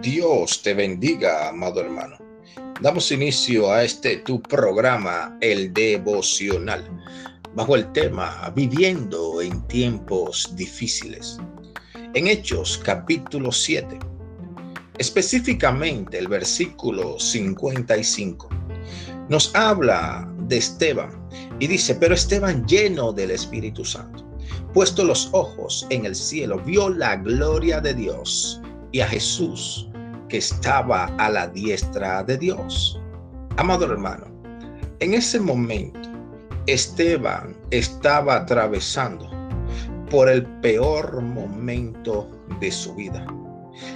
Dios te bendiga, amado hermano. Damos inicio a este tu programa, el devocional, bajo el tema Viviendo en tiempos difíciles. En Hechos capítulo 7, específicamente el versículo 55, nos habla de Esteban y dice, pero Esteban lleno del Espíritu Santo, puesto los ojos en el cielo, vio la gloria de Dios y a Jesús que estaba a la diestra de Dios. Amado hermano, en ese momento Esteban estaba atravesando por el peor momento de su vida.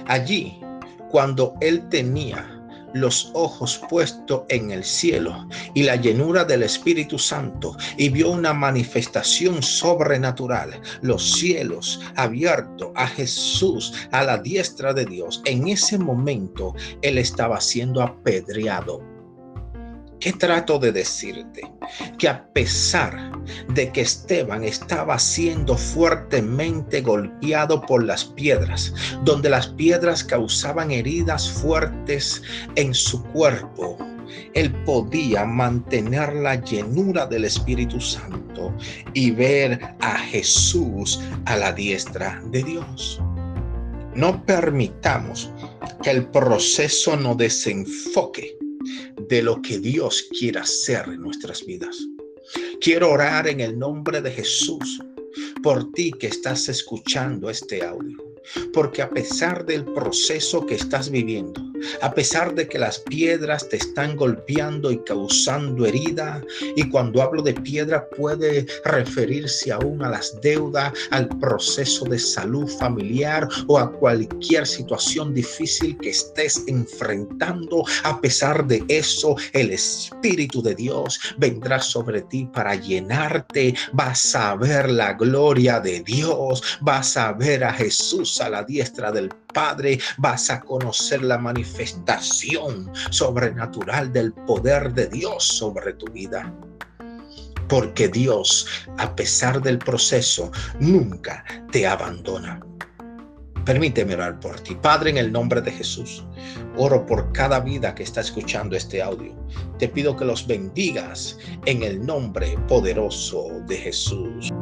Allí, cuando él tenía los ojos puestos en el cielo y la llenura del Espíritu Santo y vio una manifestación sobrenatural, los cielos abiertos a Jesús a la diestra de Dios. En ese momento él estaba siendo apedreado ¿Qué trato de decirte? Que a pesar de que Esteban estaba siendo fuertemente golpeado por las piedras, donde las piedras causaban heridas fuertes en su cuerpo, él podía mantener la llenura del Espíritu Santo y ver a Jesús a la diestra de Dios. No permitamos que el proceso nos desenfoque de lo que Dios quiere hacer en nuestras vidas. Quiero orar en el nombre de Jesús por ti que estás escuchando este audio. Porque a pesar del proceso que estás viviendo, a pesar de que las piedras te están golpeando y causando herida, y cuando hablo de piedra puede referirse aún a las deudas, al proceso de salud familiar o a cualquier situación difícil que estés enfrentando, a pesar de eso, el Espíritu de Dios vendrá sobre ti para llenarte, vas a ver la gloria de Dios, vas a ver a Jesús a la diestra del Padre, vas a conocer la manifestación sobrenatural del poder de Dios sobre tu vida. Porque Dios, a pesar del proceso, nunca te abandona. Permíteme orar por ti. Padre, en el nombre de Jesús, oro por cada vida que está escuchando este audio. Te pido que los bendigas en el nombre poderoso de Jesús.